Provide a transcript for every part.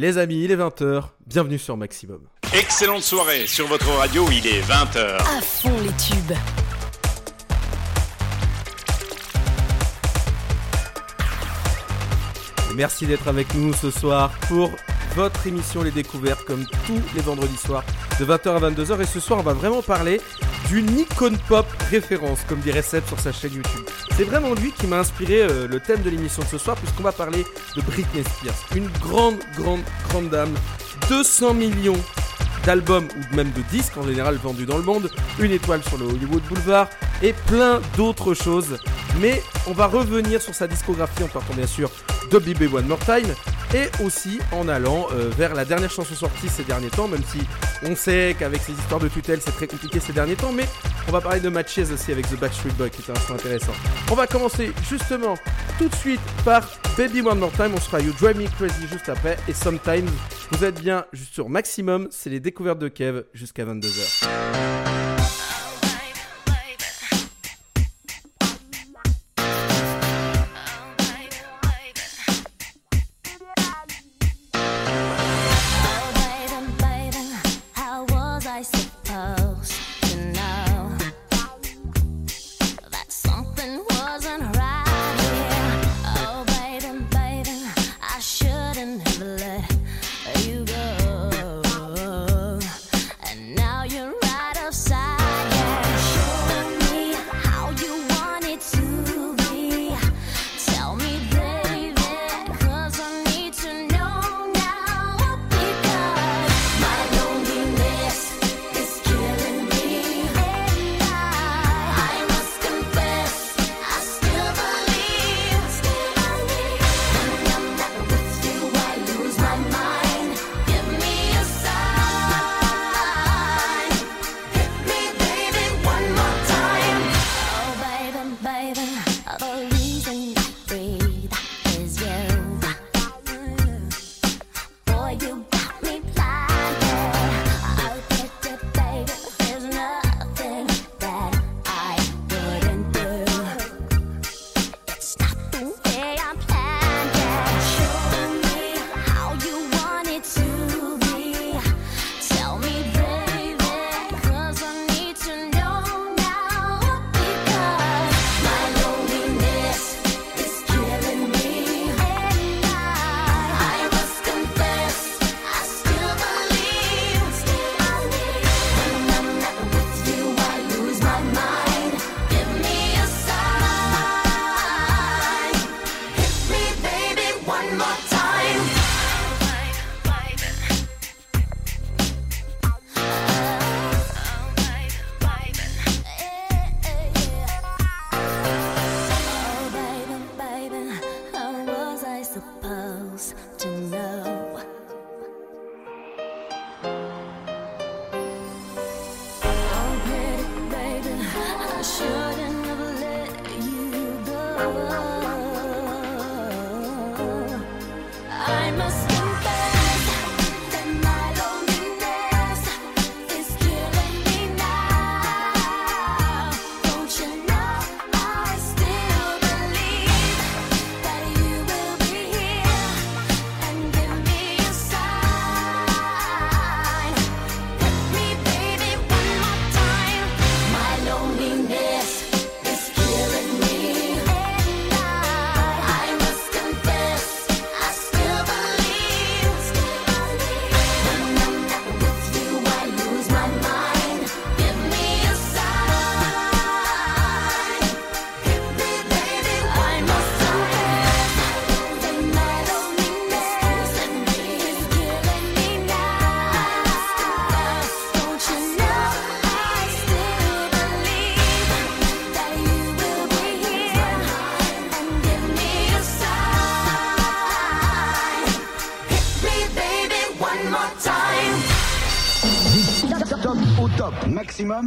Les amis, il est 20h, bienvenue sur Maximum. Excellente soirée sur votre radio, il est 20h. À fond les tubes. Merci d'être avec nous ce soir pour votre émission Les Découvertes comme tous les vendredis soirs de 20h à 22h et ce soir on va vraiment parler d'une icône pop référence comme dirait Seb sur sa chaîne YouTube. C'est vraiment lui qui m'a inspiré euh, le thème de l'émission de ce soir puisqu'on va parler de Britney Spears, une grande grande grande dame, 200 millions d'albums ou même de disques en général vendus dans le monde, une étoile sur le Hollywood Boulevard et plein d'autres choses. Mais on va revenir sur sa discographie en partant bien sûr de BB One More Time et aussi en allant euh, vers la dernière chanson sortie ces derniers temps, même si on sait qu'avec ces histoires de tutelle c'est très compliqué ces derniers temps, mais on va parler de matches aussi avec The Backstreet Boy qui est un son intéressant. On va commencer justement tout de suite par Baby One More Time, on sera You Drive Me Crazy juste après et Sometimes vous êtes bien juste sur Maximum, c'est les découvertes de Kev jusqu'à 22h.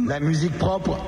La musique propre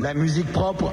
La musique propre.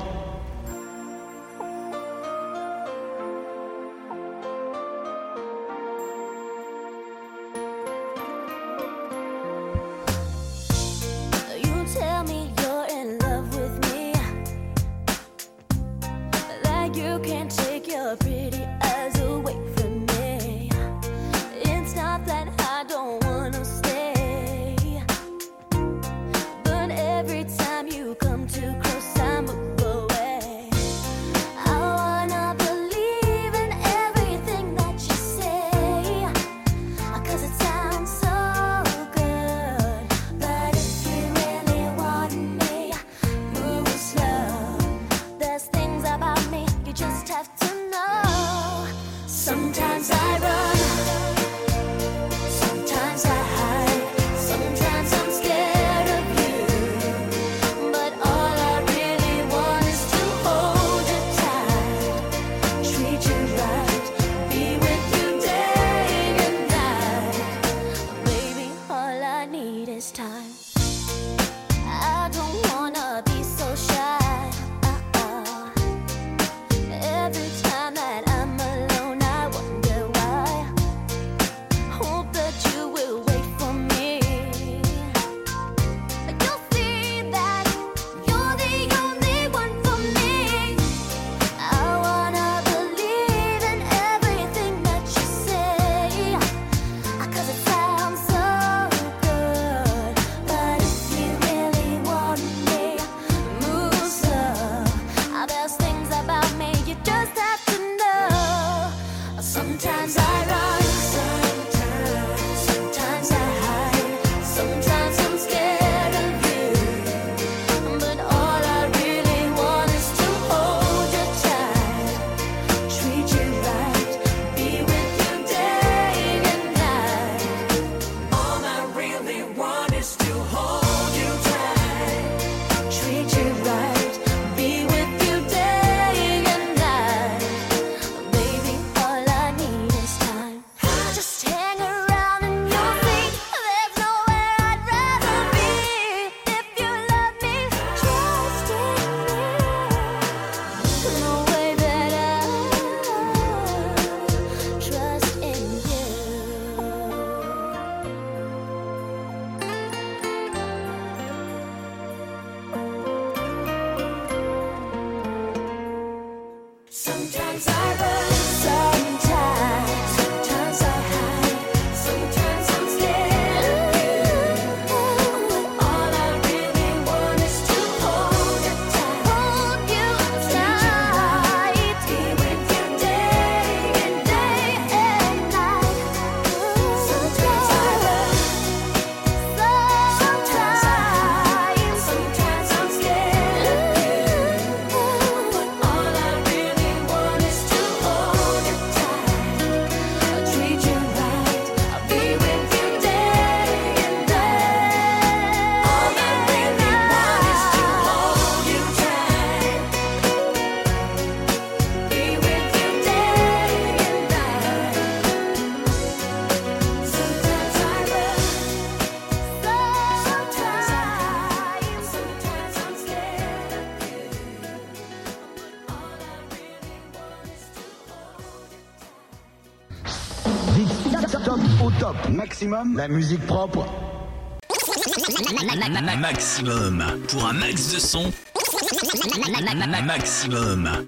La musique propre. Maximum. Pour un max de son. Maximum.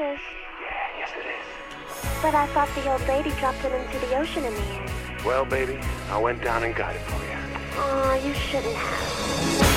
Yeah, yes it is. But I thought the old lady dropped it into the ocean in the end. Well, baby, I went down and got it for you. Aw, oh, you shouldn't have.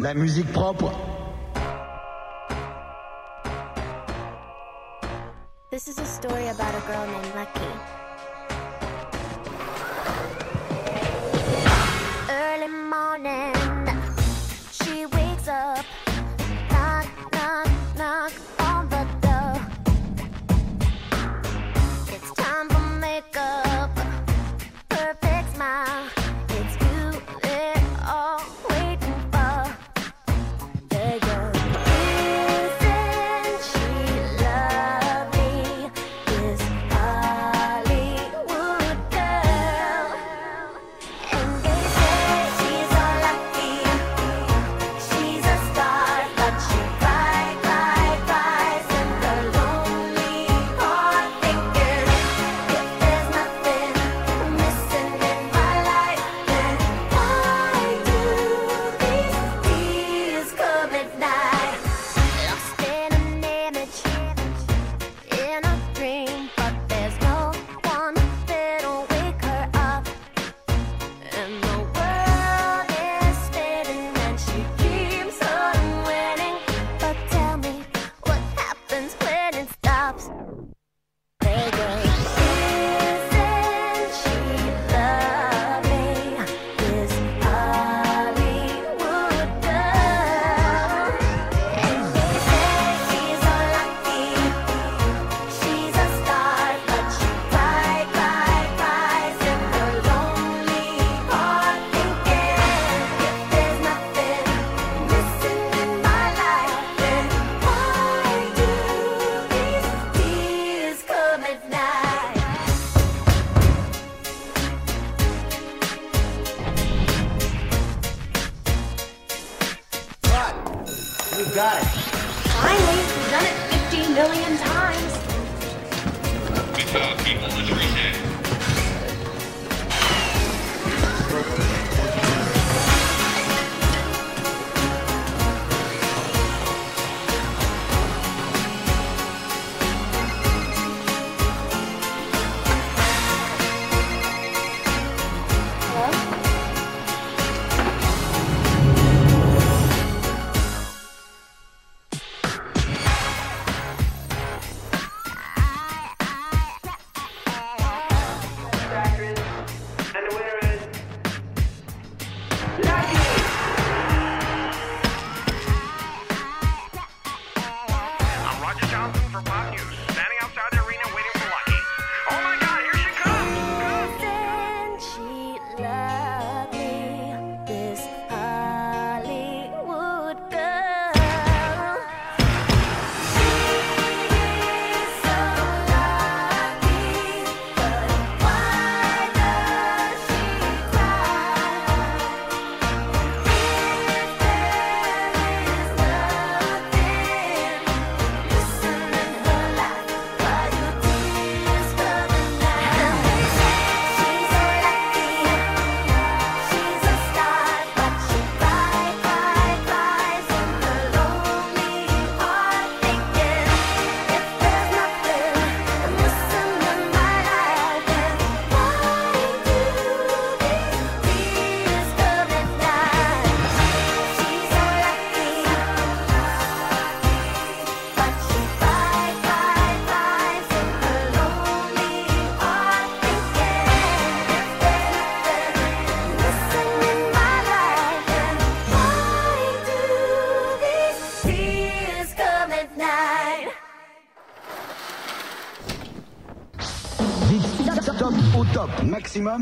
La musique propre.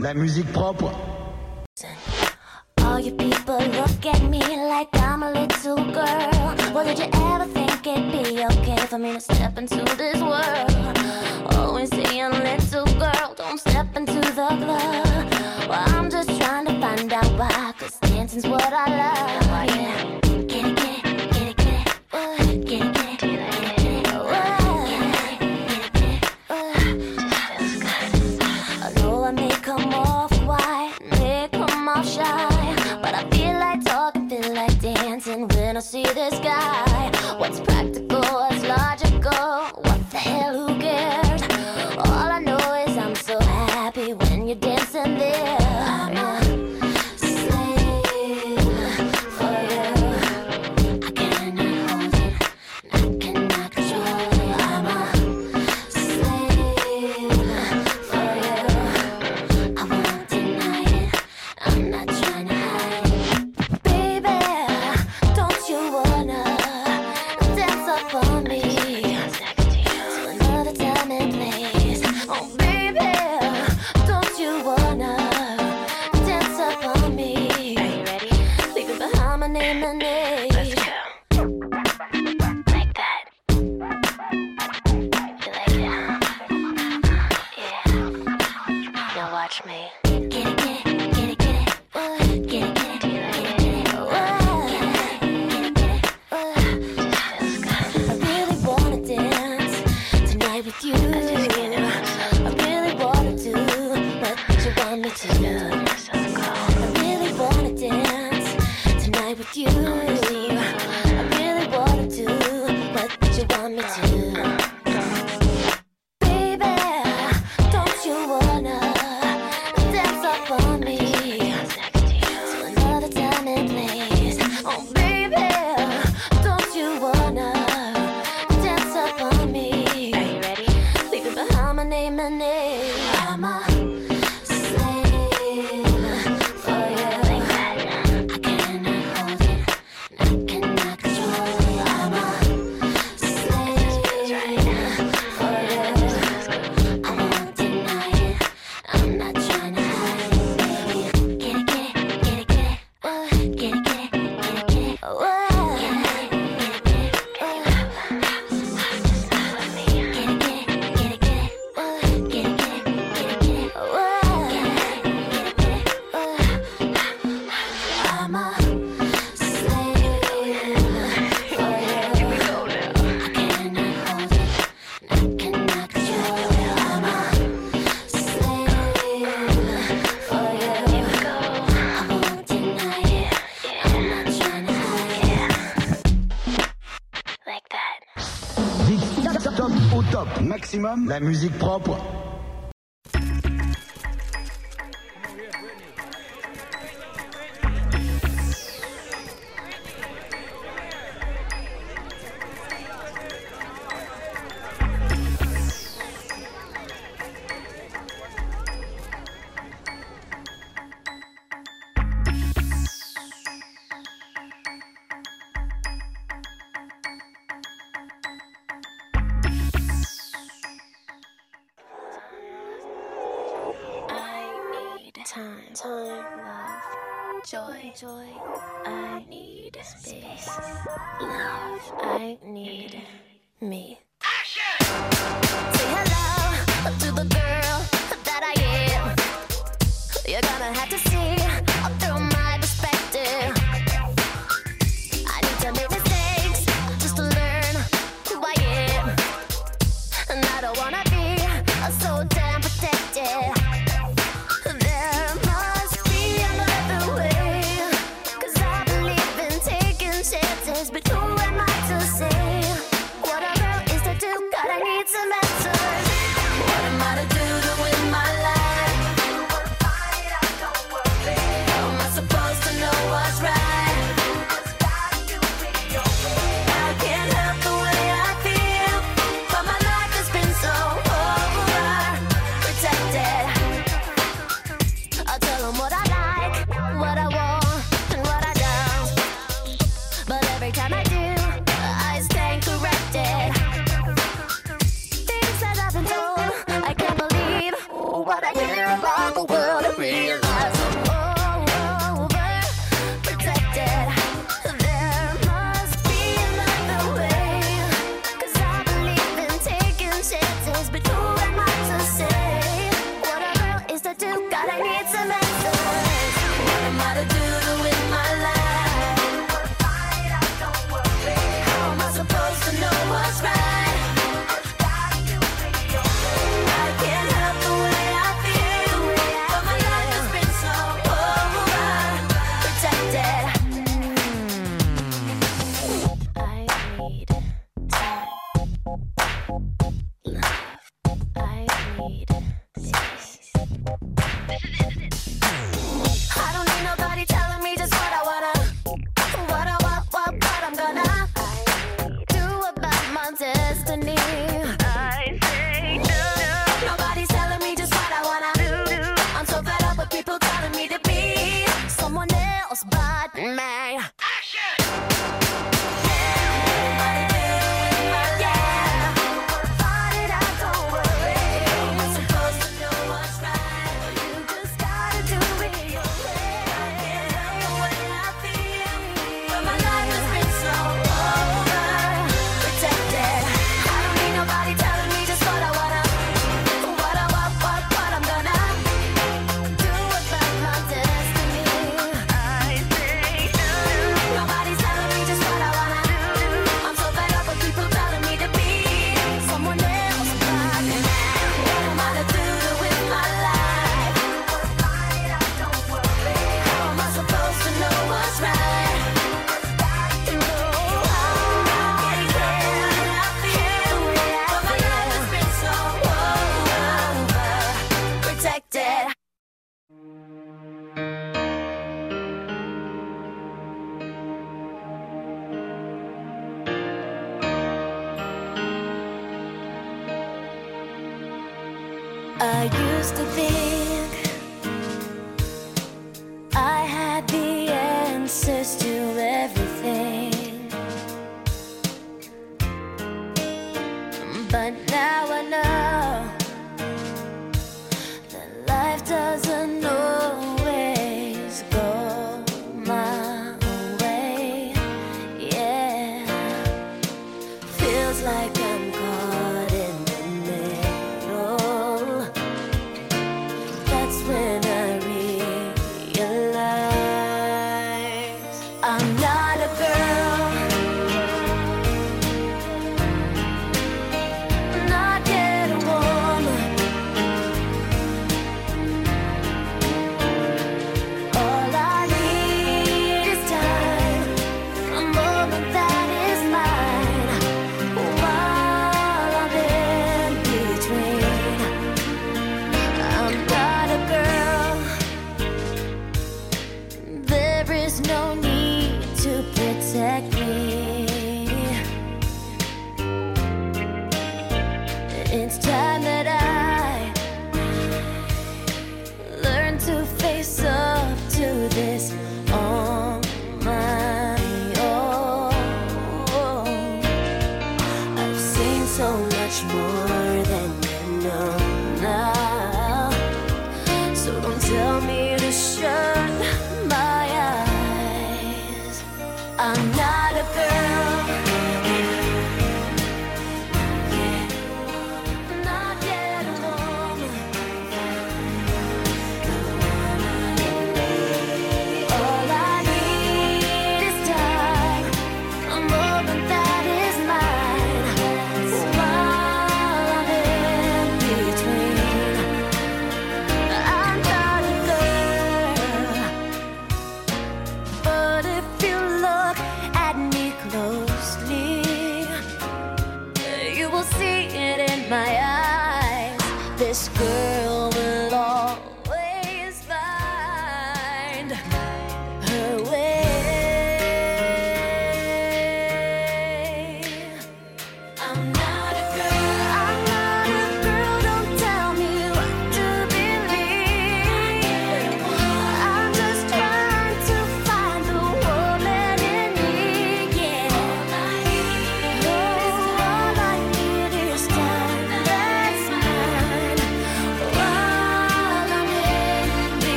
La musique propre. La musique propre.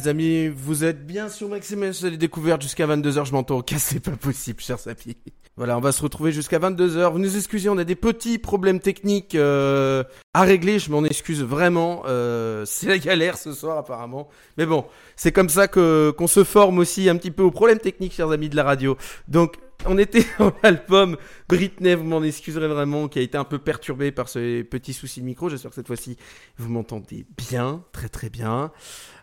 Les amis, vous êtes bien sur Maximum sur les découvertes jusqu'à 22h, je m'entends. Casse, c'est pas possible, cher Sapi. Voilà, on va se retrouver jusqu'à 22h. Vous nous excusez, on a des petits problèmes techniques euh, à régler, je m'en excuse vraiment. Euh, c'est la galère ce soir apparemment. Mais bon, c'est comme ça que qu'on se forme aussi un petit peu aux problèmes techniques, chers amis de la radio. Donc, on était dans l'album Britney, vous m'en excuserez vraiment, qui a été un peu perturbé par ces petits soucis de micro. J'espère que cette fois-ci, vous m'entendez bien, très très bien.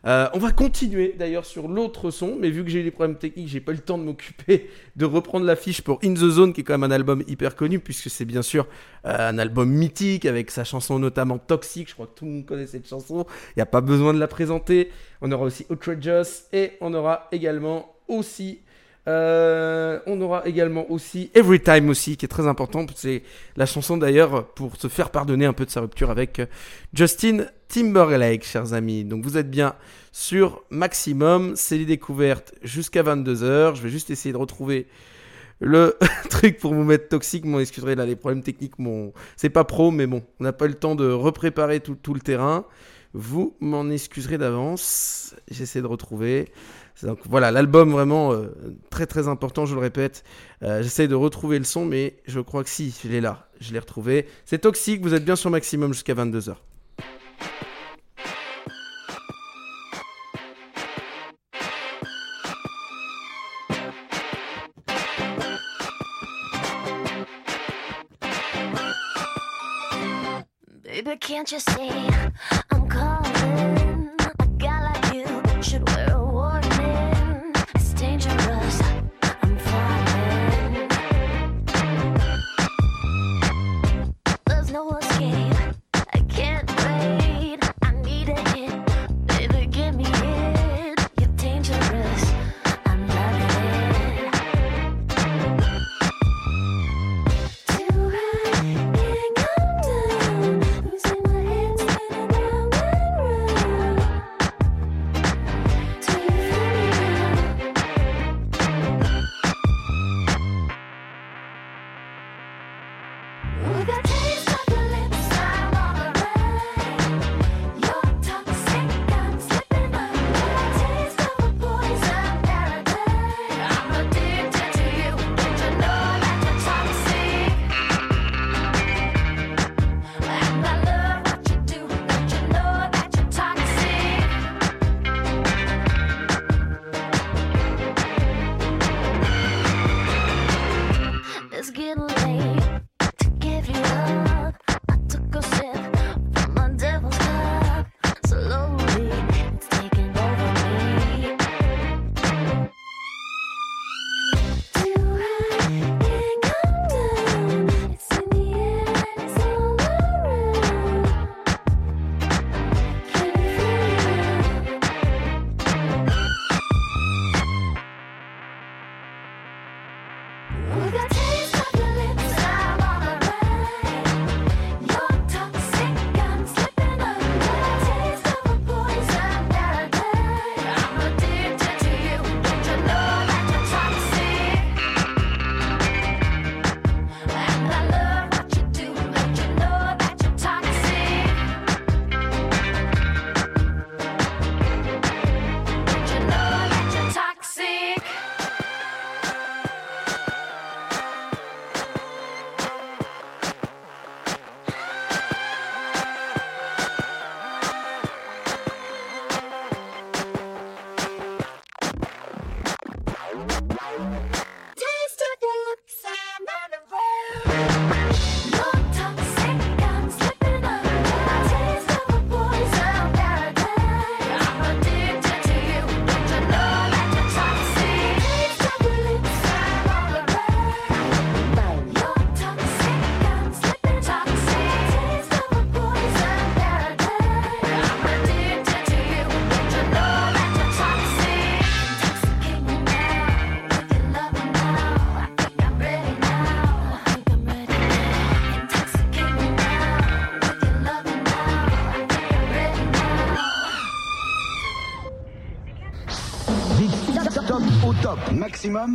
Euh, on va continuer d'ailleurs sur l'autre son, mais vu que j'ai eu des problèmes techniques, j'ai pas eu le temps de m'occuper de reprendre l'affiche pour In the Zone, qui est quand même un album hyper connu, puisque c'est bien sûr euh, un album mythique avec sa chanson notamment Toxic. Je crois que tout le monde connaît cette chanson. Il n'y a pas besoin de la présenter. On aura aussi Outrageous et on aura également aussi euh, on aura également aussi Every Time aussi, qui est très important. C'est la chanson d'ailleurs pour se faire pardonner un peu de sa rupture avec euh, Justin Timberlake, chers amis. Donc vous êtes bien sur Maximum, c'est les découvertes jusqu'à 22h. Je vais juste essayer de retrouver le truc pour vous mettre toxique. Bon, excuserez là, les problèmes techniques, mon... c'est pas pro, mais bon, on n'a pas eu le temps de repréparer tout, tout le terrain. Vous m'en excuserez d'avance. J'essaie de retrouver. Donc voilà, l'album vraiment euh, très très important, je le répète. Euh, J'essaie de retrouver le son, mais je crois que si, je l'ai là, je l'ai retrouvé. C'est toxique, vous êtes bien sur maximum jusqu'à 22h. Baby, can't you see?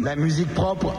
La musique propre.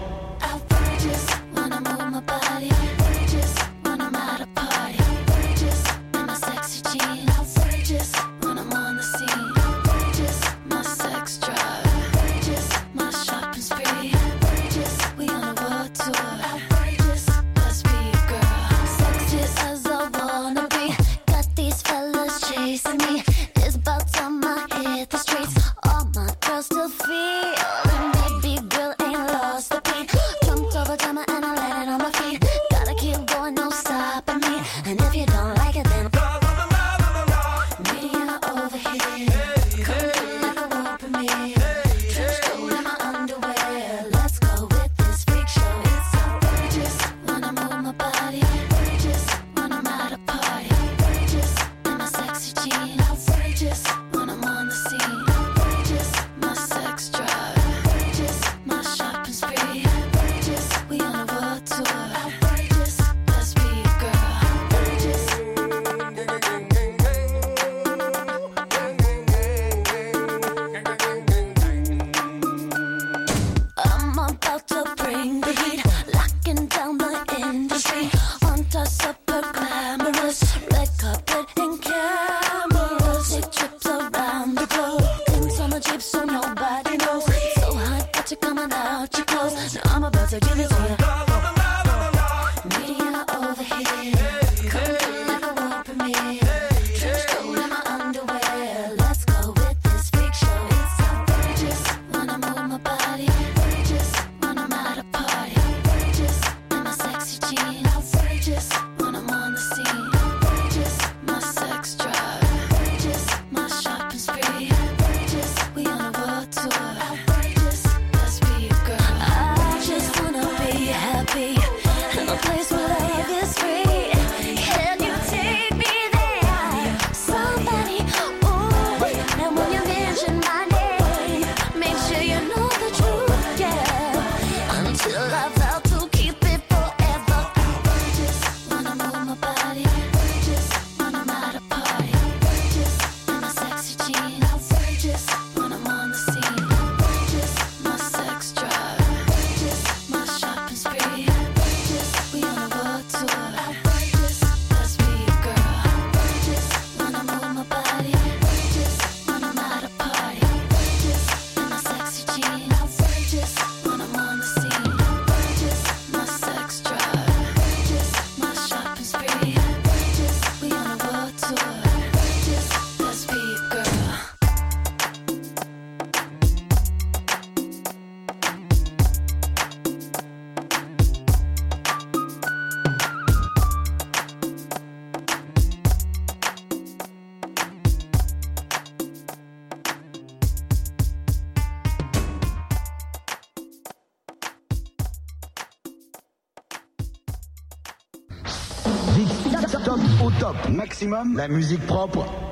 Maximum, la musique propre.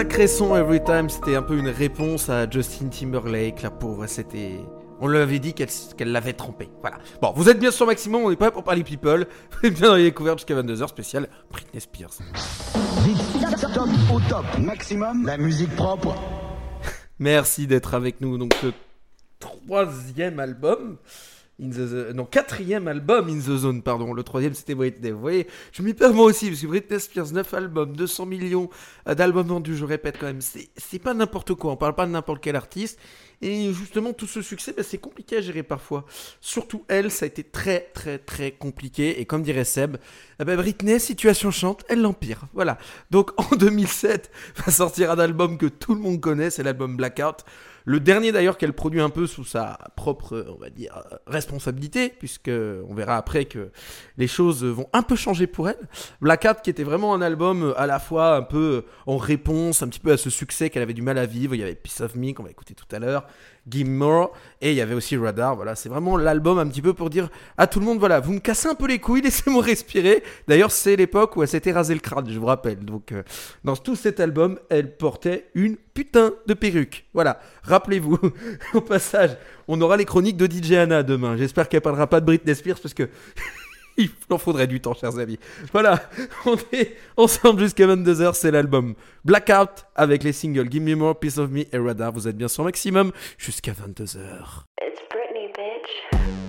Sacré son Every Time, c'était un peu une réponse à Justin Timberlake, la pauvre, c'était... On lui avait dit qu'elle l'avait trompé. Voilà. Bon, vous êtes bien sur Maximum, on est pas pour parler people. Vous êtes bien dans les découvertes jusqu'à 22h, spécial Britney Spears. Top au top. Maximum, la musique propre. Merci d'être avec nous. Donc, le troisième album. In the non, quatrième album In the Zone, pardon. Le troisième, c'était Britney. Vous voyez, je m'y perds moi aussi, parce que Britney Spears, 9 albums, 200 millions euh, d'albums vendus, je répète quand même. C'est pas n'importe quoi, on parle pas de n'importe quel artiste. Et justement, tout ce succès, bah, c'est compliqué à gérer parfois. Surtout elle, ça a été très, très, très compliqué. Et comme dirait Seb, ben, Britney, situation chante, elle l'empire. Voilà. Donc en 2007, va sortir un album que tout le monde connaît, c'est l'album Blackout. Le dernier d'ailleurs qu'elle produit un peu sous sa propre, on va dire, responsabilité, puisque on verra après que les choses vont un peu changer pour elle. Blackout qui était vraiment un album euh, à la fois un peu euh, en réponse un petit peu à ce succès qu'elle avait du mal à vivre. Il y avait Piece of Me qu'on va écouter tout à l'heure, Give More, et il y avait aussi Radar. Voilà, c'est vraiment l'album un petit peu pour dire à tout le monde, voilà, vous me cassez un peu les couilles, laissez-moi respirer. D'ailleurs, c'est l'époque où elle s'était rasé le crâne, je vous rappelle. Donc, euh, dans tout cet album, elle portait une putain de perruque. Voilà, rappelez-vous. Au passage, on aura les chroniques de DJ Anna demain. J'espère qu'elle parlera pas de Britney Spears parce que il en faudrait du temps, chers amis. Voilà, on est ensemble jusqu'à 22h, c'est l'album Blackout avec les singles Give Me More, Piece of Me et Radar. Vous êtes bien sur maximum jusqu'à 22h. It's Britney, bitch.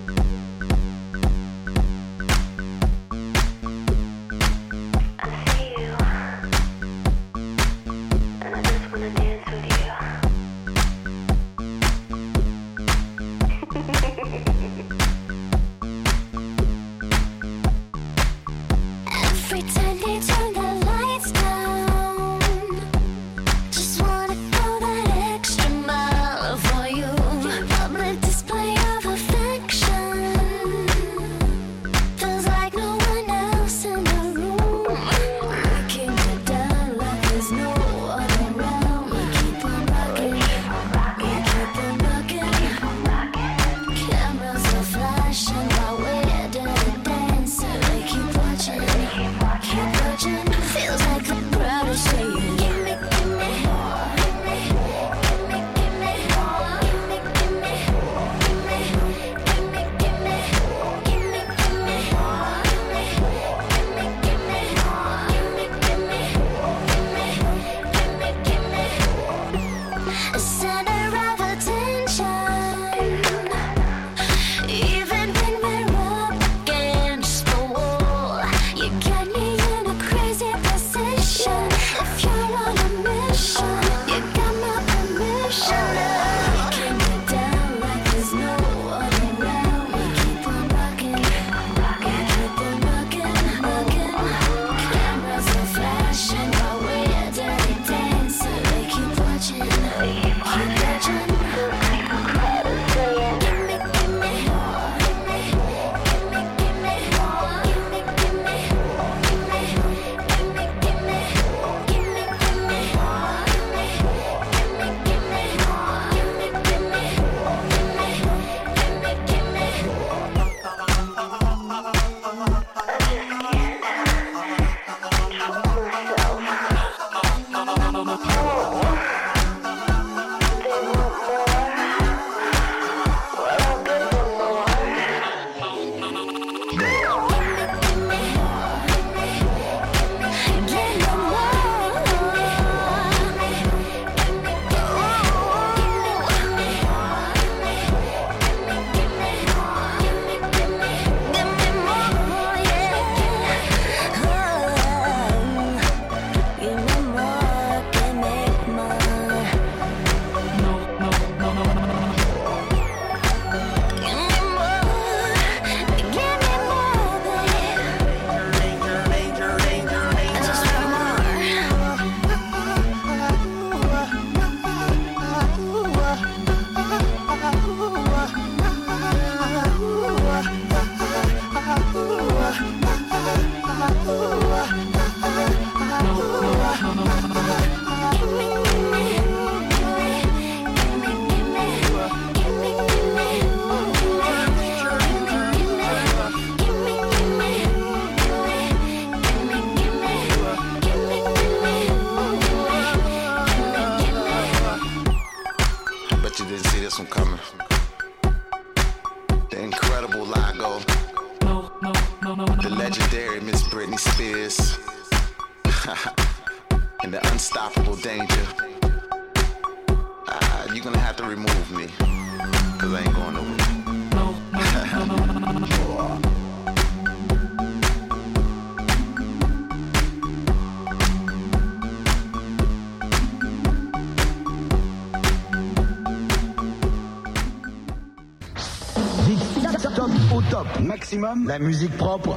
La musique propre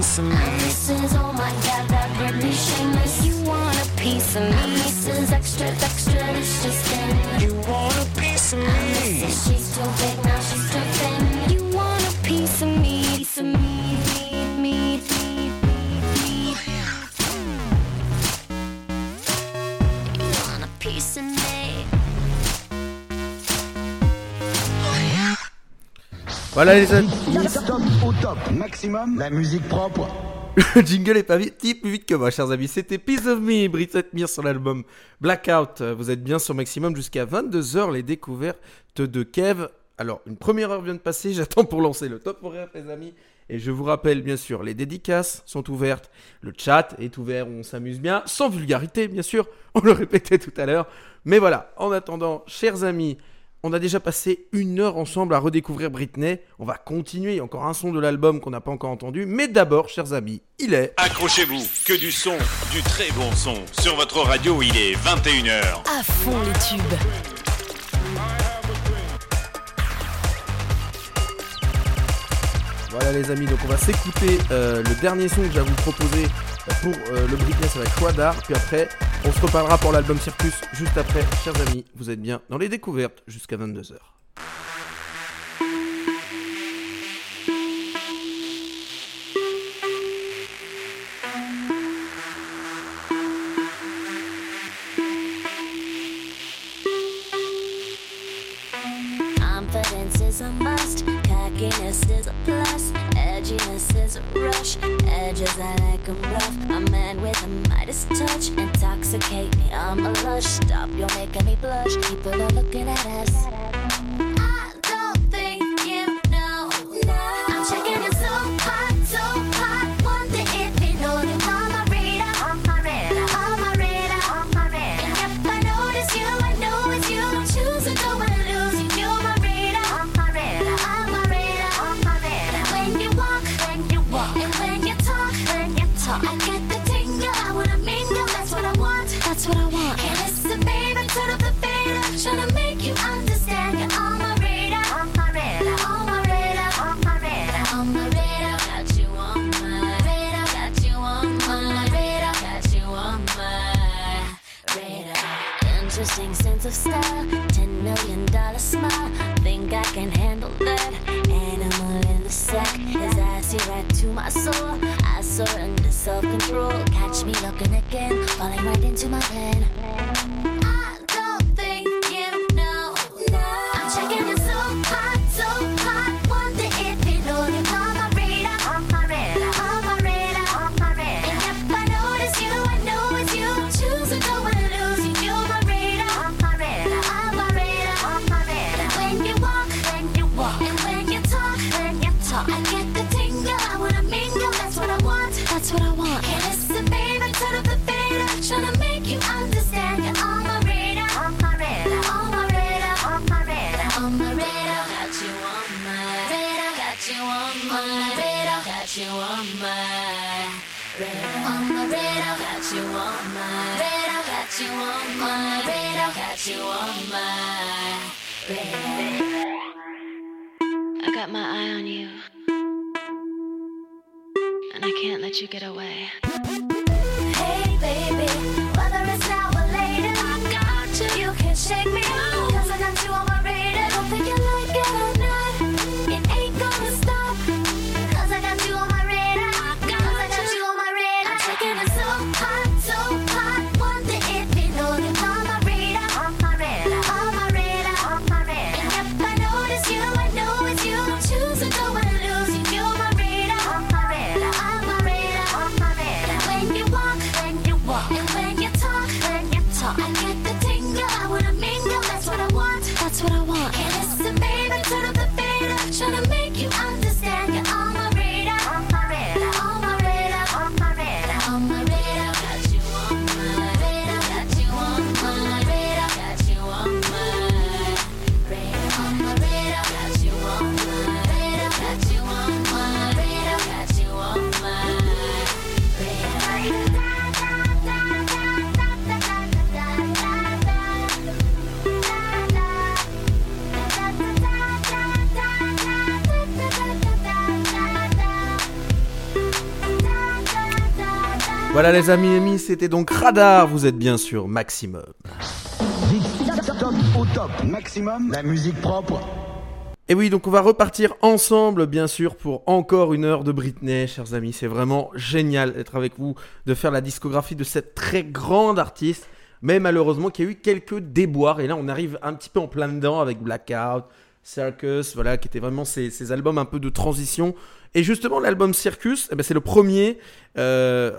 piece of me. This is all oh my dad. Voilà les amis. Maximum, la musique propre. Le jingle est pas vite, type plus vite que moi, chers amis. C'était Piece of Me, Bridget Mears sur l'album Blackout. Vous êtes bien sur maximum jusqu'à 22h, les découvertes de Kev. Alors, une première heure vient de passer, j'attends pour lancer le top horaire, les amis. Et je vous rappelle, bien sûr, les dédicaces sont ouvertes, le chat est ouvert, on s'amuse bien, sans vulgarité, bien sûr, on le répétait tout à l'heure. Mais voilà, en attendant, chers amis, on a déjà passé une heure ensemble à redécouvrir Britney. On va continuer, il y a encore un son de l'album qu'on n'a pas encore entendu. Mais d'abord, chers amis, il est... Accrochez-vous, que du son, du très bon son. Sur votre radio, il est 21h. À fond les tubes. Voilà les amis, donc on va s'écouter euh, le dernier son que j'avais vous proposer pour euh, le Brickness avec Quadar. Puis après, on se reparlera pour l'album Circus juste après. Chers amis, vous êtes bien dans les découvertes jusqu'à 22h. Skinniness is a plus, edginess is a rush. Edges I like them rough. A man with a Midas touch, intoxicate me. I'm a lush. Stop, you're making me blush. People are looking at us. Of style. Ten million dollar smile. Think I can handle that. Animal in the sack. His eyes see right to my soul. I surrender self control. Catch me looking again. Falling right into my plan. You on my radar. Got you on my radar. Got you on my radar. On my radar. Got you on my radar. Got you on my radar. Got you on my radar. I got my eye on you. And I can't let you get away. Hey baby, whether it's now or later, I got you. You can't shake me Voilà les amis et amis, c'était donc Radar, vous êtes bien sûr Maximum. Top au top. Maximum. La musique propre. Et oui, donc on va repartir ensemble, bien sûr, pour encore une heure de Britney, chers amis. C'est vraiment génial d'être avec vous, de faire la discographie de cette très grande artiste. Mais malheureusement, qu'il y a eu quelques déboires. Et là, on arrive un petit peu en plein dedans avec Blackout, Circus, voilà, qui étaient vraiment ces, ces albums un peu de transition. Et justement, l'album Circus, eh ben, c'est le premier. euh,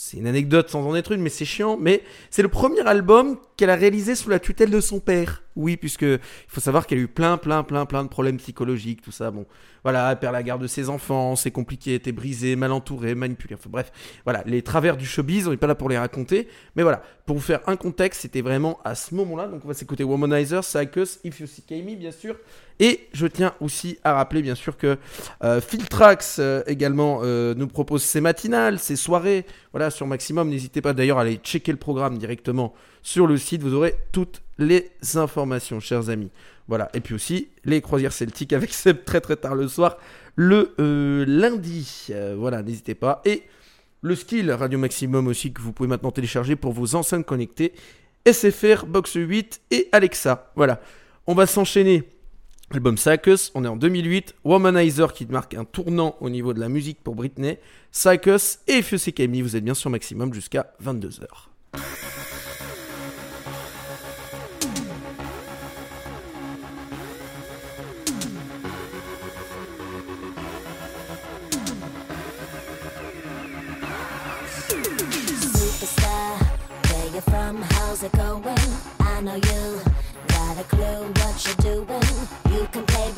c'est une anecdote sans en être une, mais c'est chiant. Mais c'est le premier album qu'elle a réalisé sous la tutelle de son père. Oui, puisque il faut savoir qu'elle a eu plein, plein, plein, plein de problèmes psychologiques, tout ça. Bon, voilà, elle perd la garde de ses enfants, c'est compliqué, était brisée, mal entourée, manipulée. Enfin bref, voilà, les travers du showbiz, on n'est pas là pour les raconter. Mais voilà, pour vous faire un contexte, c'était vraiment à ce moment-là. Donc on va s'écouter Womanizer, Psychos, If You See Me, bien sûr. Et je tiens aussi à rappeler, bien sûr, que euh, Filtrax euh, également euh, nous propose ses matinales, ses soirées, voilà, sur Maximum. N'hésitez pas d'ailleurs à aller checker le programme directement sur le site. Vous aurez toutes les informations, chers amis. Voilà. Et puis aussi, les croisières celtiques avec Seb très très tard le soir, le euh, lundi. Voilà, n'hésitez pas. Et le skill Radio Maximum aussi que vous pouvez maintenant télécharger pour vos enceintes connectées. SFR, Box 8 et Alexa. Voilà. On va s'enchaîner. Album Psychos, on est en 2008. Womanizer qui marque un tournant au niveau de la musique pour Britney. Psychos et Camille, vous êtes bien sur Maximum jusqu'à 22h.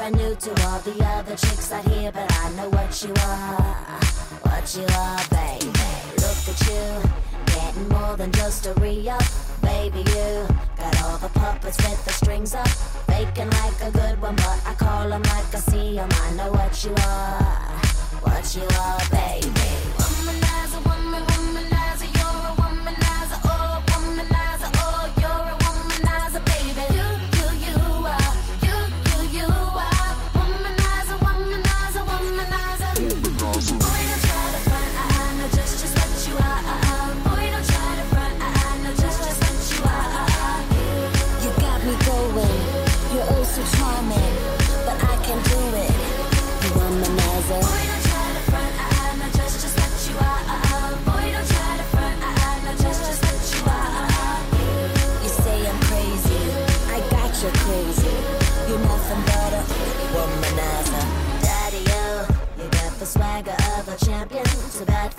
brand new to all the other chicks out here, but I know what you are, what you are, baby. Look at you, getting more than just a re-up, baby. You got all the puppets with the strings up, faking like a good one, but I call 'em like I see 'em. I know what you are, what you are, baby.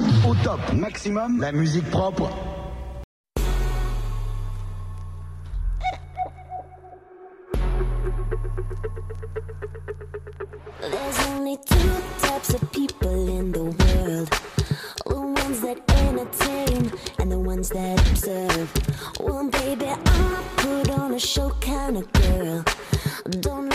top, au top, maximum, la musique propre. There's only two types of people in the world the ones that entertain and the ones that observe. Well, baby, I put on a show kind of girl. Don't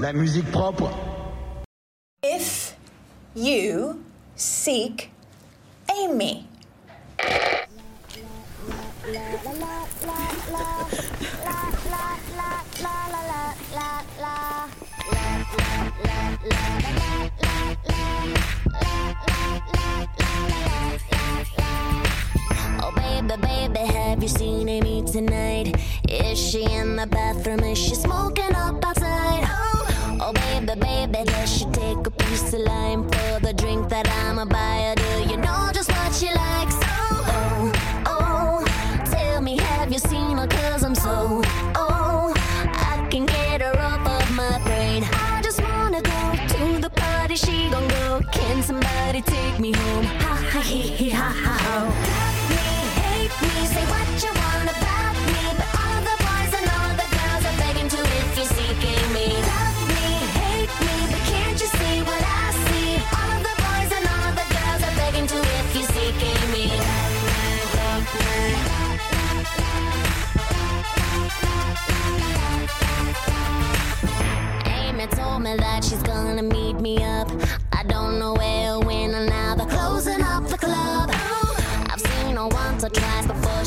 la musique propre.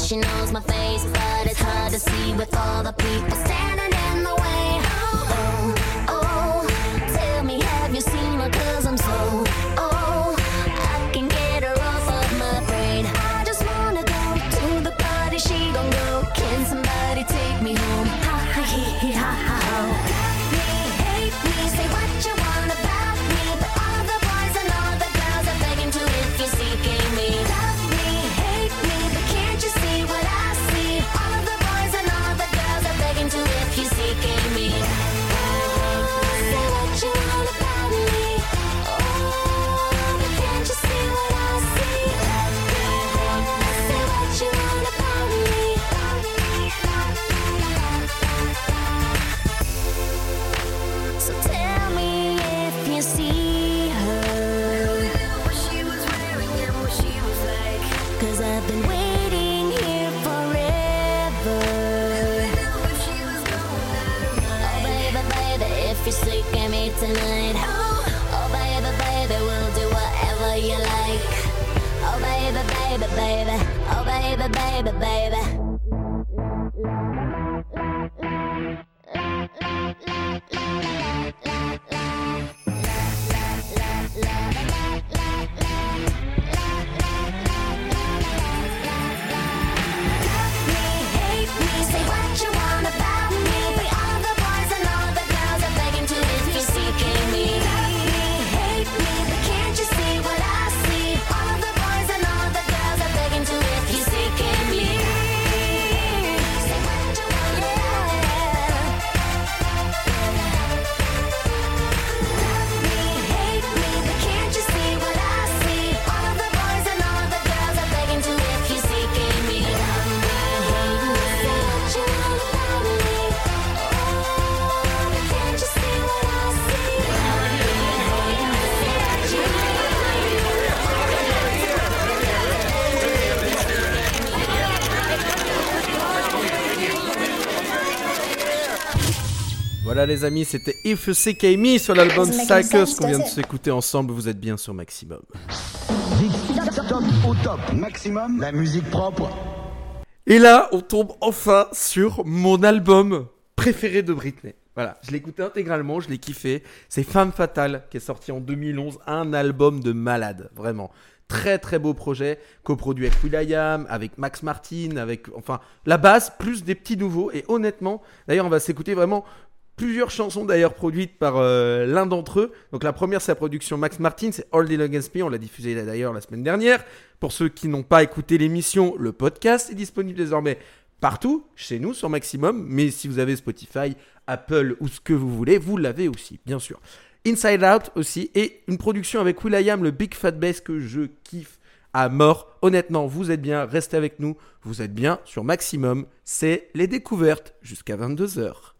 She knows my face, but it's hard to see with all the people standing. les amis, c'était If sur l'album Sackers qu'on vient de s'écouter ensemble. Vous êtes bien sur Maximum. Maximum, la musique propre. Et là, on tombe enfin sur mon album préféré de Britney. Voilà, je l'ai écouté intégralement, je l'ai kiffé. C'est Femme Fatale qui est sorti en 2011, un album de malade, vraiment. Très très beau projet, coproduit avec Will.i.am, avec Max Martin, avec enfin la base, plus des petits nouveaux. Et honnêtement, d'ailleurs on va s'écouter vraiment Plusieurs chansons d'ailleurs produites par euh, l'un d'entre eux. Donc la première, c'est la production Max Martin, c'est All Day Long and On l'a diffusée d'ailleurs la semaine dernière. Pour ceux qui n'ont pas écouté l'émission, le podcast est disponible désormais partout, chez nous, sur Maximum. Mais si vous avez Spotify, Apple ou ce que vous voulez, vous l'avez aussi, bien sûr. Inside Out aussi, et une production avec Will.i.am, le Big Fat Bass que je kiffe à mort. Honnêtement, vous êtes bien, restez avec nous, vous êtes bien sur Maximum. C'est les découvertes jusqu'à 22h.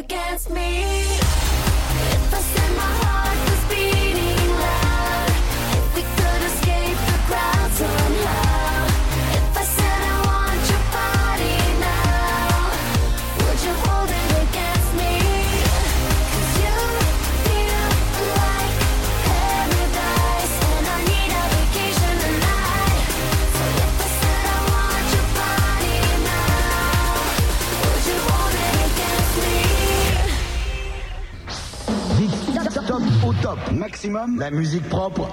Against me? La musique propre.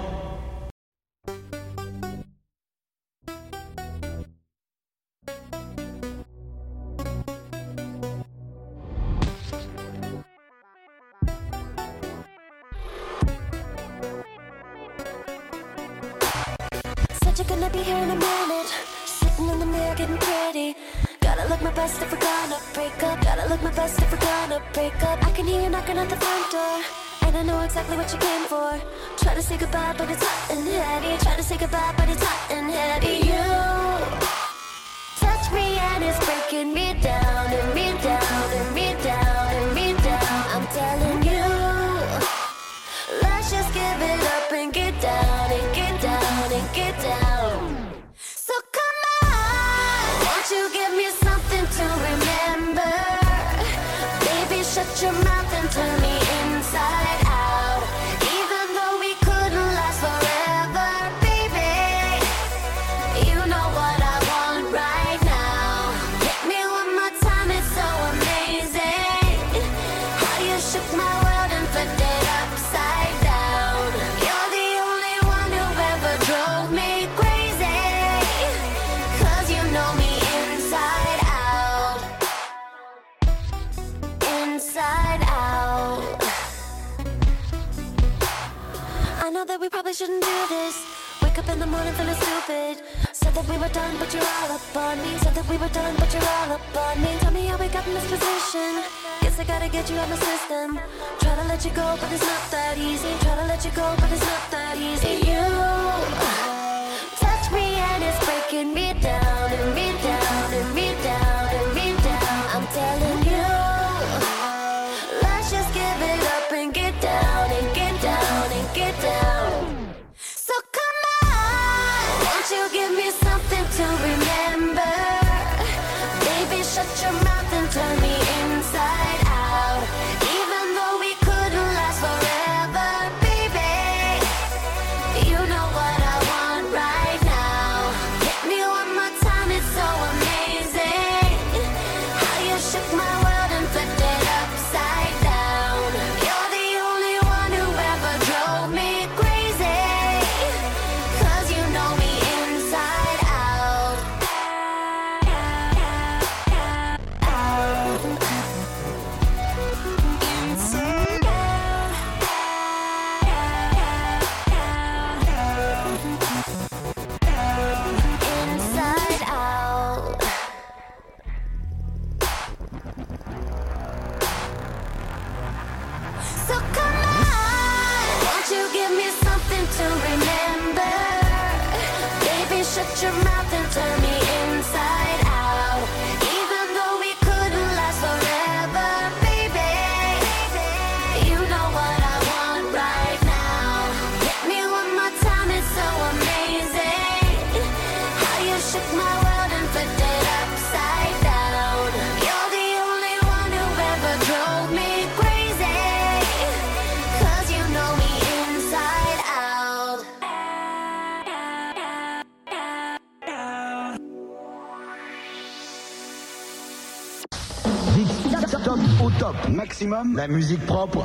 Maximum, la musique propre.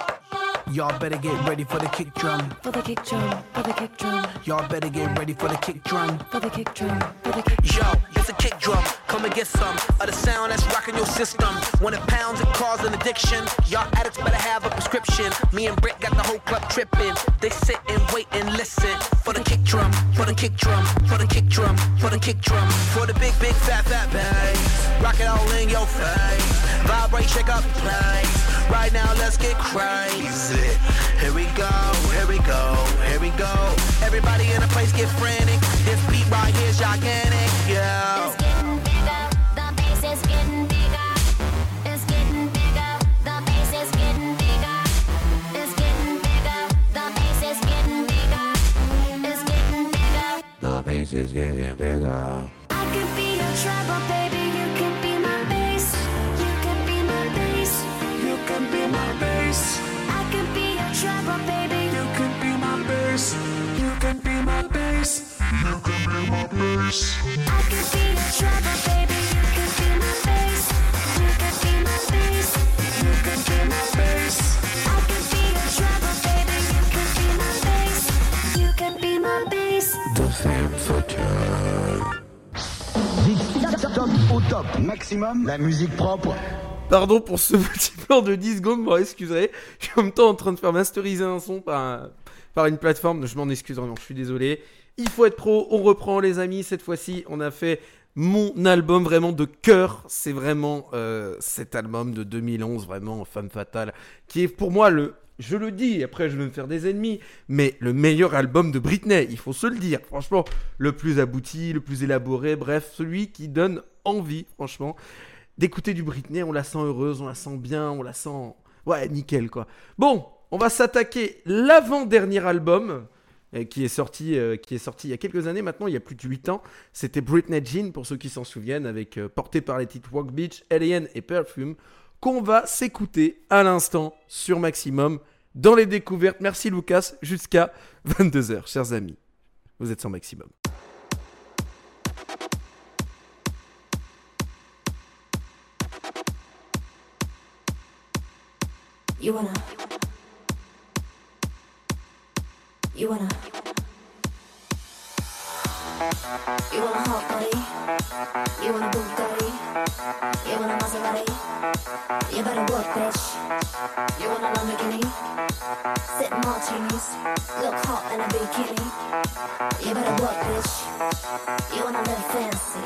Y'all better get ready for the kick drum. For the kick drum, for the kick drum, Y'all better get ready for the kick drum. for the kick drum, for the kick Yo, it's a kick drum. Come and get some of the sound that's rocking your system. When it pounds, it causes an addiction. Y'all addicts better have a prescription. Me and Britt got the whole club tripping. They sit and wait and listen for the kick drum, for the kick drum, for the kick drum, for the kick drum, for the big, big, fat, fat bass. Rock it all in your face. Vibrate, shake up the place. Right now, let's get crazy. Here we go, here we go, here we go. Everybody in the place get frantic. This beat right here's gigantic, yeah. It's getting bigger, the bass is getting bigger. It's getting bigger, the bass is getting bigger. It's getting bigger, the bass is getting bigger. It's getting bigger. The bass is getting bigger. I can be your trouble, baby. You can be my bass. You can be my bass. You can be my bass. I can be your trouble, baby. You can be my bass. You can be my bass. La musique propre. Pardon pour ce petit plan de 10 secondes, vous excuserez. Je suis en même temps en train de faire masteriser un son par, par une plateforme, je m'en excuse vraiment, je suis désolé. Il faut être pro, on reprend les amis, cette fois-ci on a fait mon album vraiment de cœur, c'est vraiment euh, cet album de 2011, vraiment Femme Fatale, qui est pour moi le, je le dis, après je vais me faire des ennemis, mais le meilleur album de Britney, il faut se le dire, franchement, le plus abouti, le plus élaboré, bref, celui qui donne envie, franchement, d'écouter du Britney, on la sent heureuse, on la sent bien, on la sent, ouais, nickel quoi. Bon, on va s'attaquer l'avant-dernier album qui est sorti euh, qui est sorti il y a quelques années maintenant, il y a plus de 8 ans. C'était Britney Jean pour ceux qui s'en souviennent avec euh, porté par les titres Walk Beach, Alien et Perfume qu'on va s'écouter à l'instant sur Maximum dans les découvertes. Merci Lucas jusqu'à 22h chers amis. Vous êtes sur Maximum. You wanna. You wanna hot body? You want a Bugatti? You want a Maserati? You better work, bitch. You want a Lamborghini? Sip martinis, look hot in a bikini. You better work, bitch. You wanna live fancy,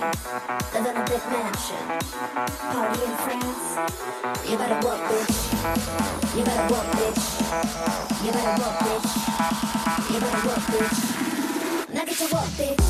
live in a big mansion, party in France. You better work, bitch. You better work, bitch. You better work, bitch. You better work, bitch. Now get to work, bitch.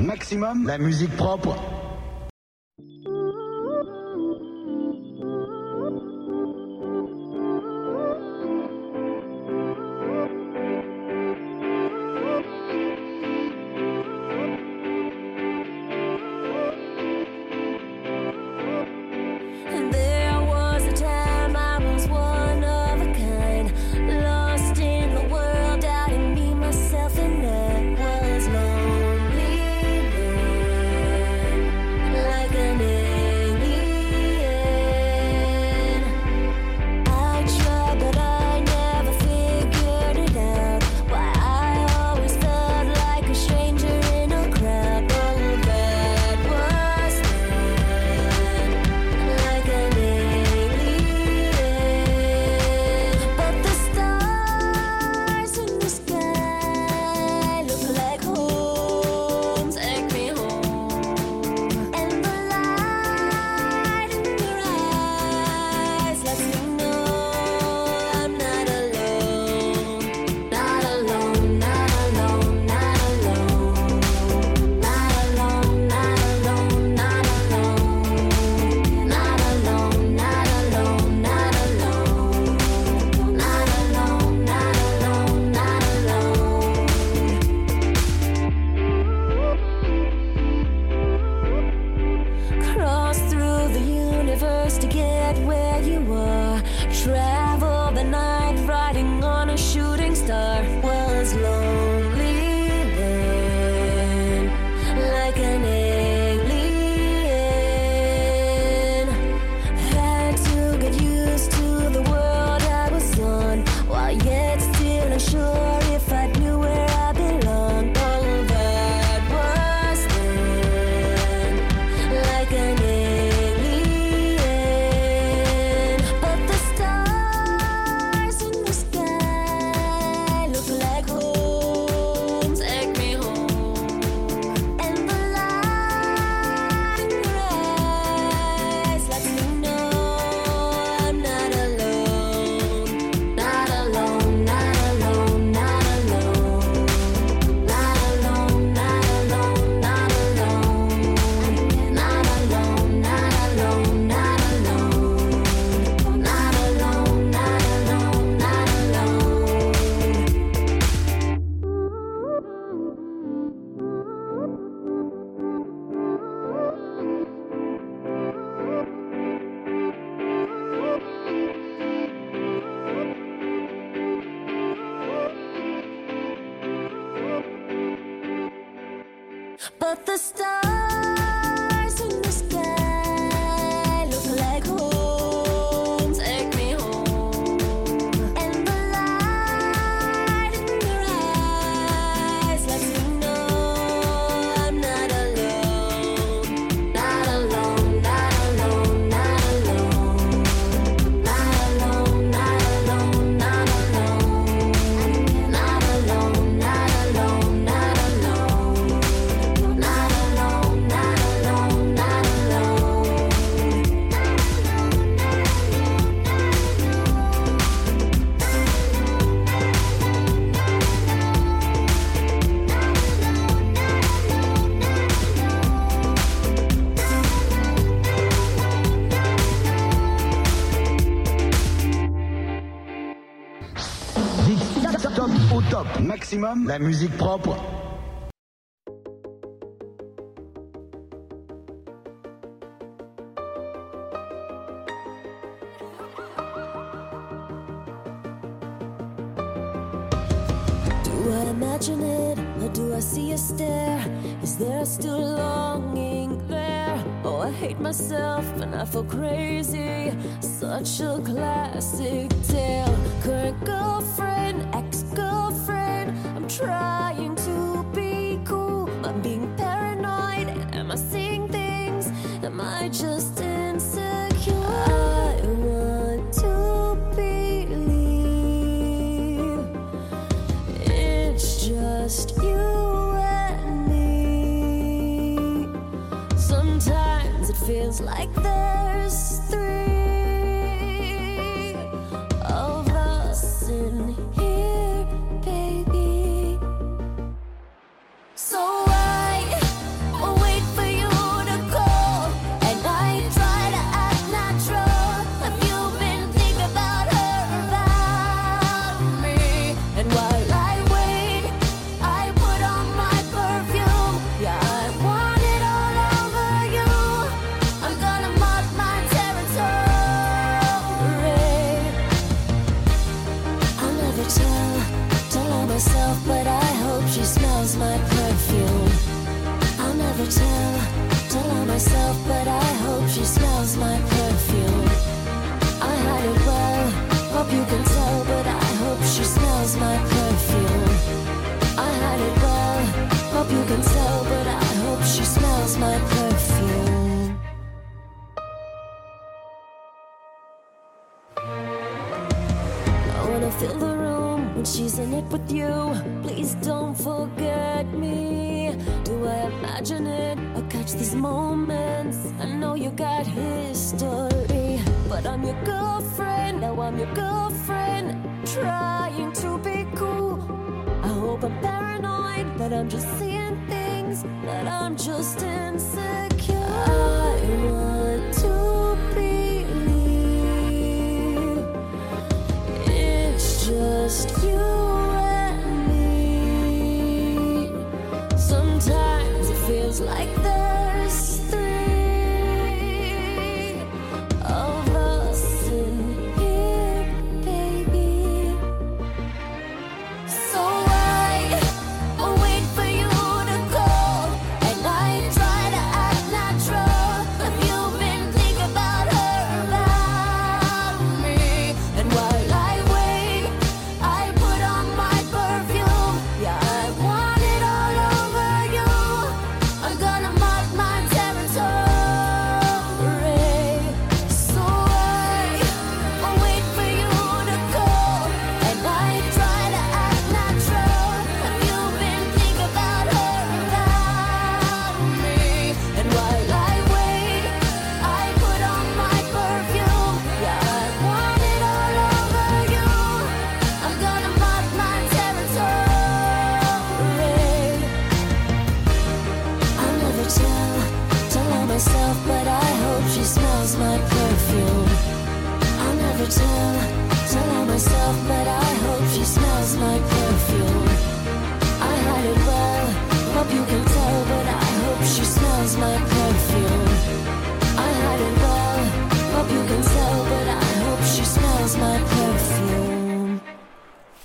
Maximum, la musique propre. Do I imagine it, or do I see a stare? Is there still longing there? Oh, I hate myself and I feel crazy. Such a classic tale. Current girlfriend, ex trying to be cool. I'm being paranoid. Am I seeing things? Am I just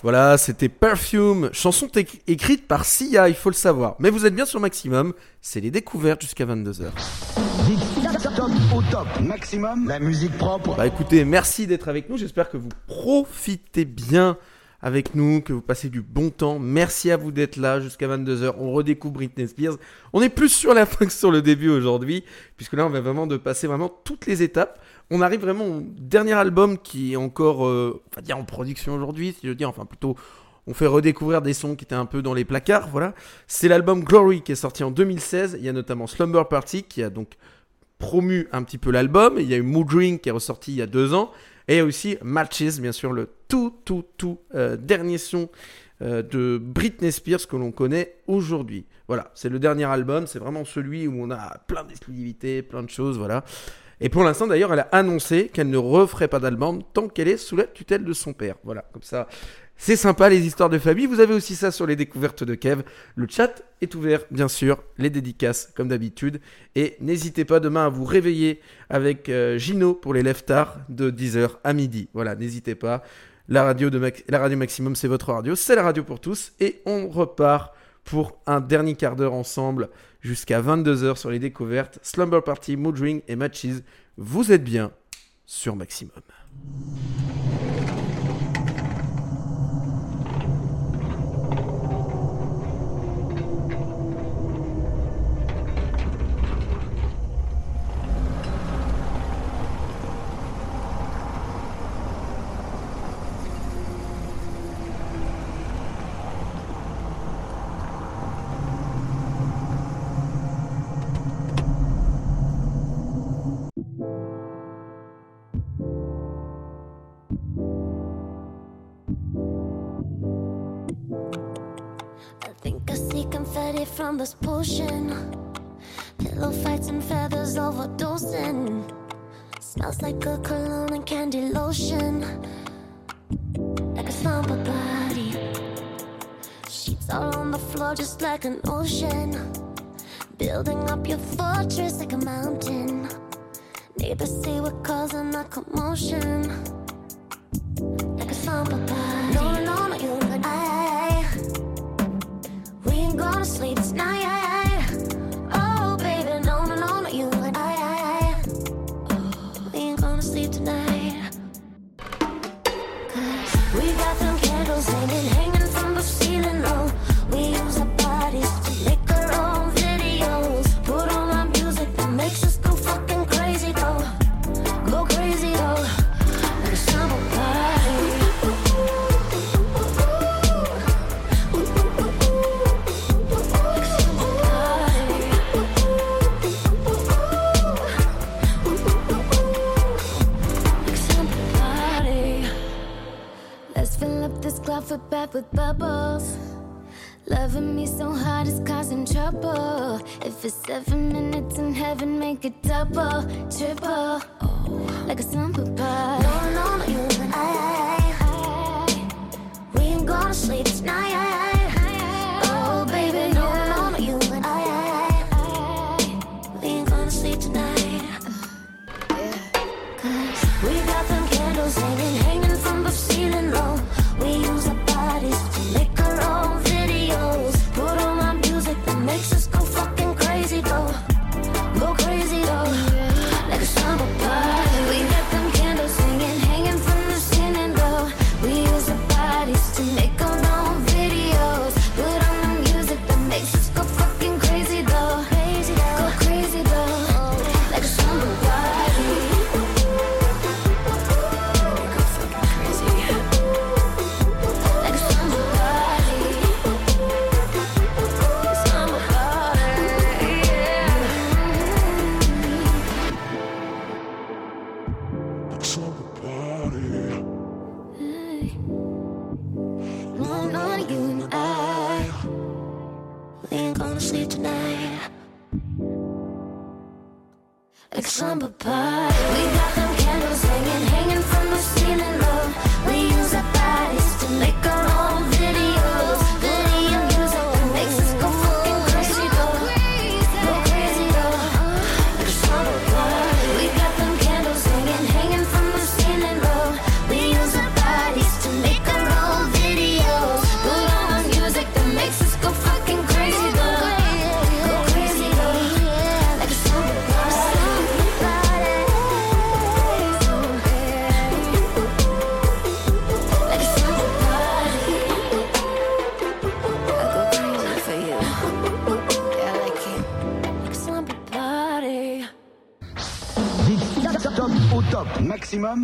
Voilà, c'était Perfume, chanson écrite par Sia, il faut le savoir. Mais vous êtes bien sur Maximum, c'est les découvertes jusqu'à 22h. Top au top. Maximum, la musique propre. Bah écoutez, merci d'être avec nous, j'espère que vous profitez bien avec nous, que vous passez du bon temps. Merci à vous d'être là jusqu'à 22h. On redécouvre Britney Spears. On est plus sur la fin que sur le début aujourd'hui, puisque là on va vraiment de passer vraiment toutes les étapes. On arrive vraiment au dernier album qui est encore, euh, on va dire en production aujourd'hui, si je veux dire, enfin plutôt on fait redécouvrir des sons qui étaient un peu dans les placards, voilà. C'est l'album Glory qui est sorti en 2016. Il y a notamment Slumber Party qui a donc promu un petit peu l'album. Il y a eu Mood Ring qui est ressorti il y a deux ans. Et il y a aussi Matches, bien sûr, le tout, tout, tout euh, dernier son euh, de Britney Spears que l'on connaît aujourd'hui. Voilà, c'est le dernier album. C'est vraiment celui où on a plein d'exclusivités, plein de choses, voilà. Et pour l'instant, d'ailleurs, elle a annoncé qu'elle ne referait pas d'album tant qu'elle est sous la tutelle de son père. Voilà, comme ça, c'est sympa les histoires de famille. Vous avez aussi ça sur les découvertes de Kev. Le chat est ouvert, bien sûr. Les dédicaces, comme d'habitude. Et n'hésitez pas demain à vous réveiller avec euh, Gino pour les leftards de 10h à midi. Voilà, n'hésitez pas. La radio, la radio Maximum, c'est votre radio. C'est la radio pour tous. Et on repart pour un dernier quart d'heure ensemble jusqu'à 22h sur les découvertes. Slumber Party, Mood Ring et Matches. Vous êtes bien sur Maximum. Back with bubbles. Loving me so hard it's causing trouble. If it's seven minutes in heaven, make it double, triple. Like a slumber party. No, no, no, you and I. We ain't gonna sleep tonight. Oh, baby, no, no, no, you and I. We ain't gonna sleep tonight. Cause we got them candles hanging, hanging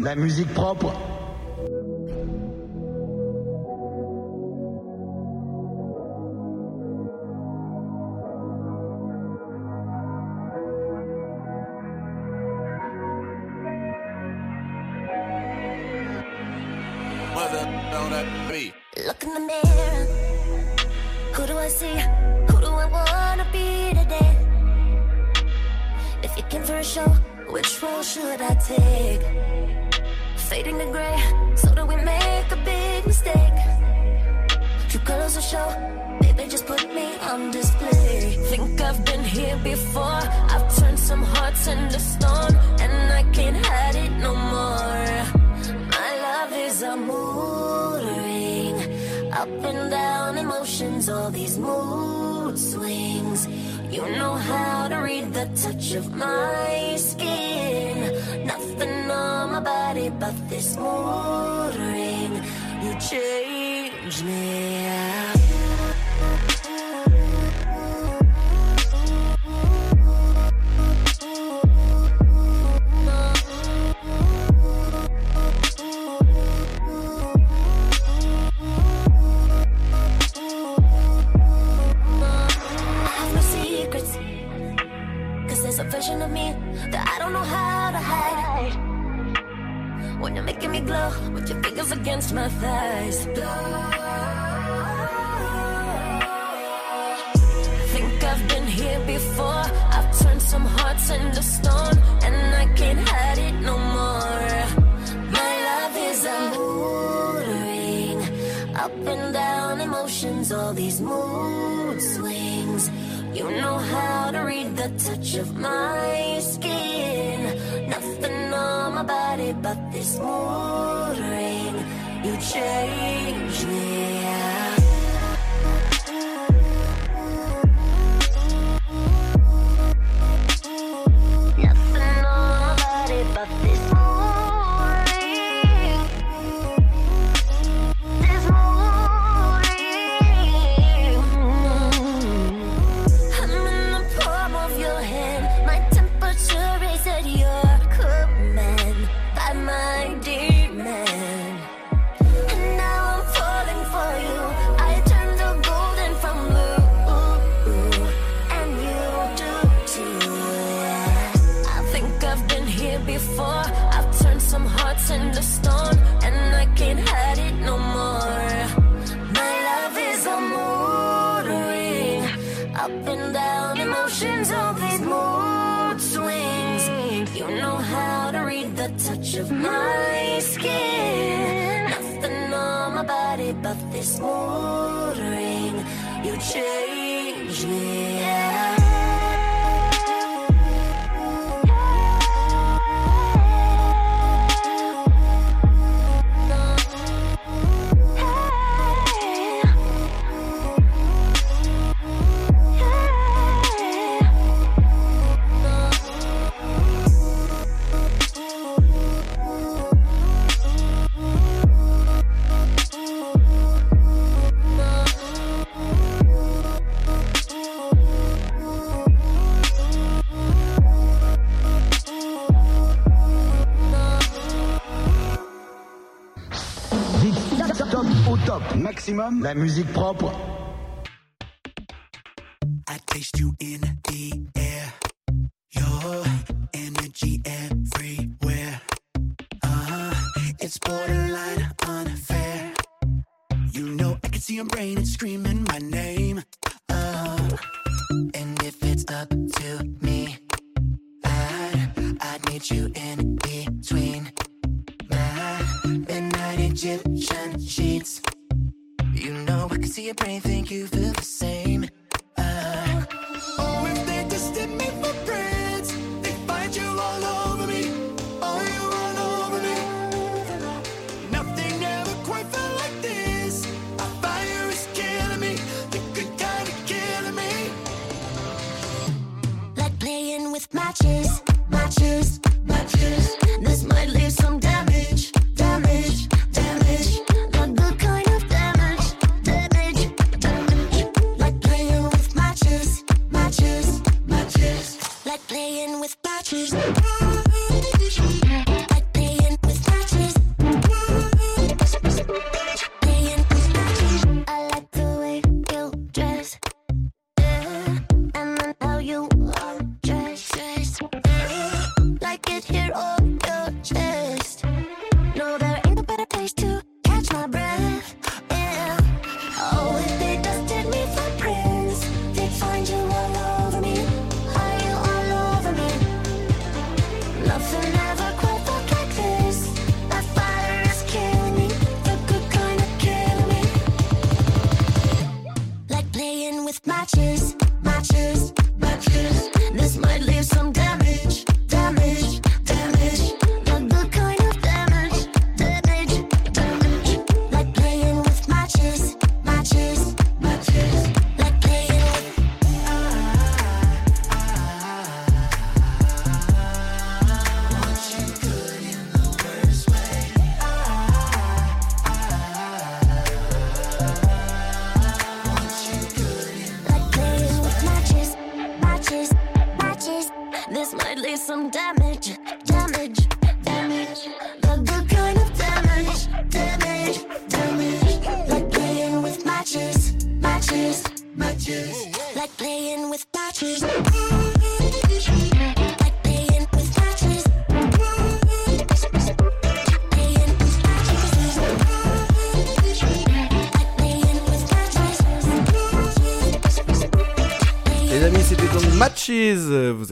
La musique is a version of me that I don't know how to hide. When you're making me glow with your fingers against my thighs. I think I've been here before. I've turned some hearts into stone, and I can't hide it no more. My love is a mood ring, up and down emotions, all these mood swings. You know how to read the touch of my skin. Nothing on my body but this mood ring. You change me. more. La musique propre.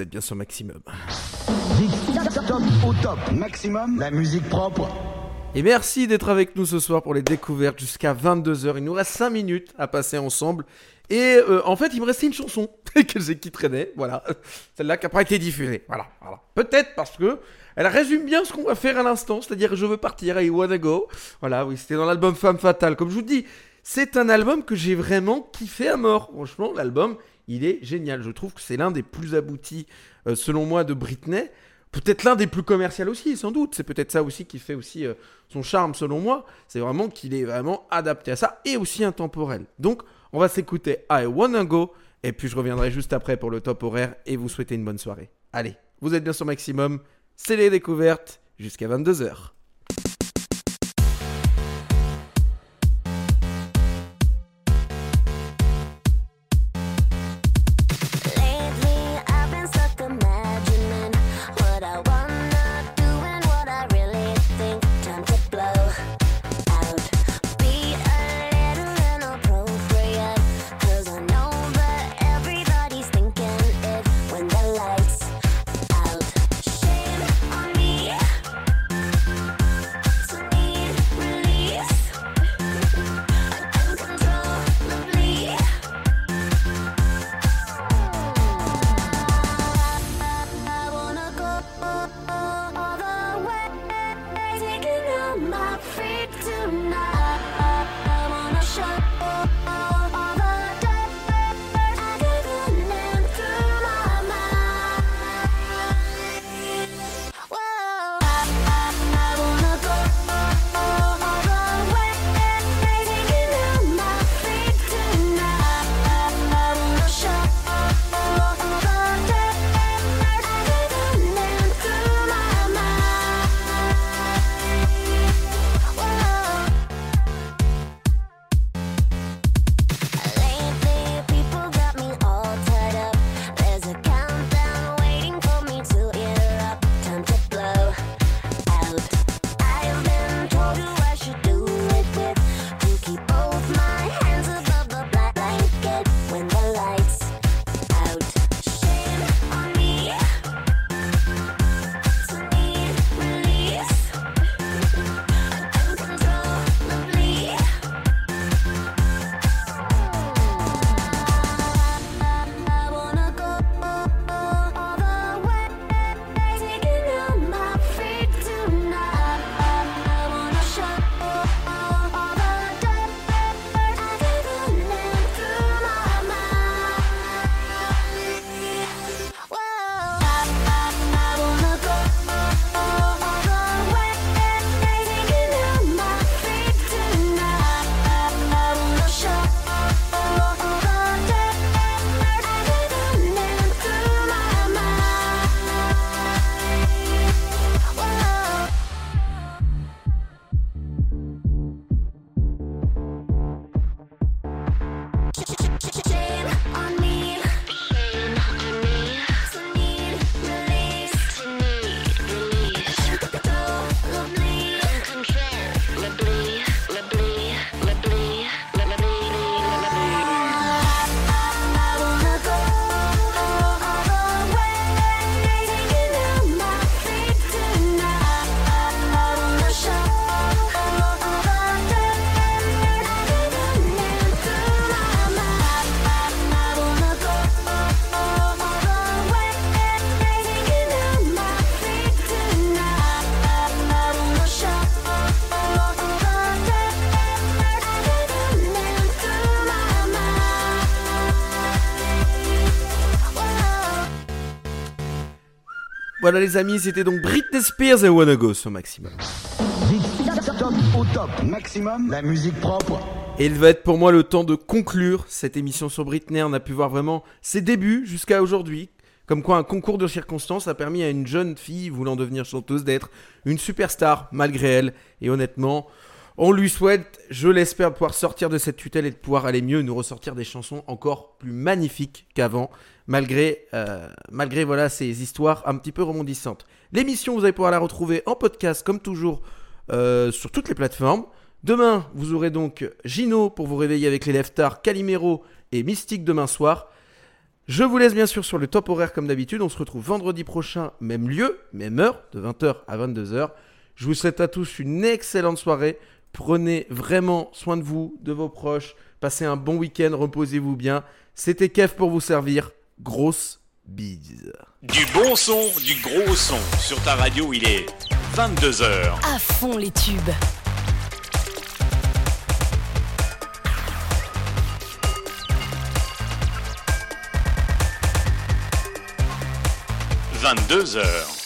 Vous êtes bien sur Maximum. Top au top. Maximum, la musique propre. Et merci d'être avec nous ce soir pour les découvertes jusqu'à 22h. Il nous reste 5 minutes à passer ensemble. Et euh, en fait, il me restait une chanson que j'ai qui traînait. Voilà. Celle-là qui n'a pas été diffusée. Voilà. voilà. Peut-être parce que elle résume bien ce qu'on va faire à l'instant. C'est-à-dire, je veux partir. I wanna go. Voilà, oui, c'était dans l'album Femme Fatale. Comme je vous dis, c'est un album que j'ai vraiment kiffé à mort. Franchement, l'album, il est génial. Je trouve que c'est l'un des plus aboutis, euh, selon moi, de Britney. Peut-être l'un des plus commerciaux aussi, sans doute. C'est peut-être ça aussi qui fait aussi euh, son charme, selon moi. C'est vraiment qu'il est vraiment adapté à ça et aussi intemporel. Donc, on va s'écouter I Wanna Go. Et puis, je reviendrai juste après pour le top horaire et vous souhaiter une bonne soirée. Allez, vous êtes bien sur Maximum. C'est les découvertes jusqu'à 22h. Voilà les amis, c'était donc Britney Spears et Wanna Go Maximum. Au top. Maximum, la musique propre. Et il va être pour moi le temps de conclure cette émission sur Britney. On a pu voir vraiment ses débuts jusqu'à aujourd'hui. Comme quoi un concours de circonstances a permis à une jeune fille voulant devenir chanteuse d'être une superstar malgré elle. Et honnêtement, on lui souhaite, je l'espère, de pouvoir sortir de cette tutelle et de pouvoir aller mieux, nous ressortir des chansons encore plus magnifiques qu'avant, malgré, euh, malgré voilà, ces histoires un petit peu rebondissantes. L'émission, vous allez pouvoir la retrouver en podcast comme toujours euh, sur toutes les plateformes. Demain, vous aurez donc Gino pour vous réveiller avec les Leftards, Calimero et Mystique demain soir. Je vous laisse bien sûr sur le top horaire comme d'habitude. On se retrouve vendredi prochain, même lieu, même heure, de 20h à 22h. Je vous souhaite à tous une excellente soirée. Prenez vraiment soin de vous, de vos proches. Passez un bon week-end, reposez-vous bien. C'était Kev pour vous servir. Grosse bise. Du bon son, du gros son. Sur ta radio, il est 22h. À fond les tubes. Vingt-deux heures.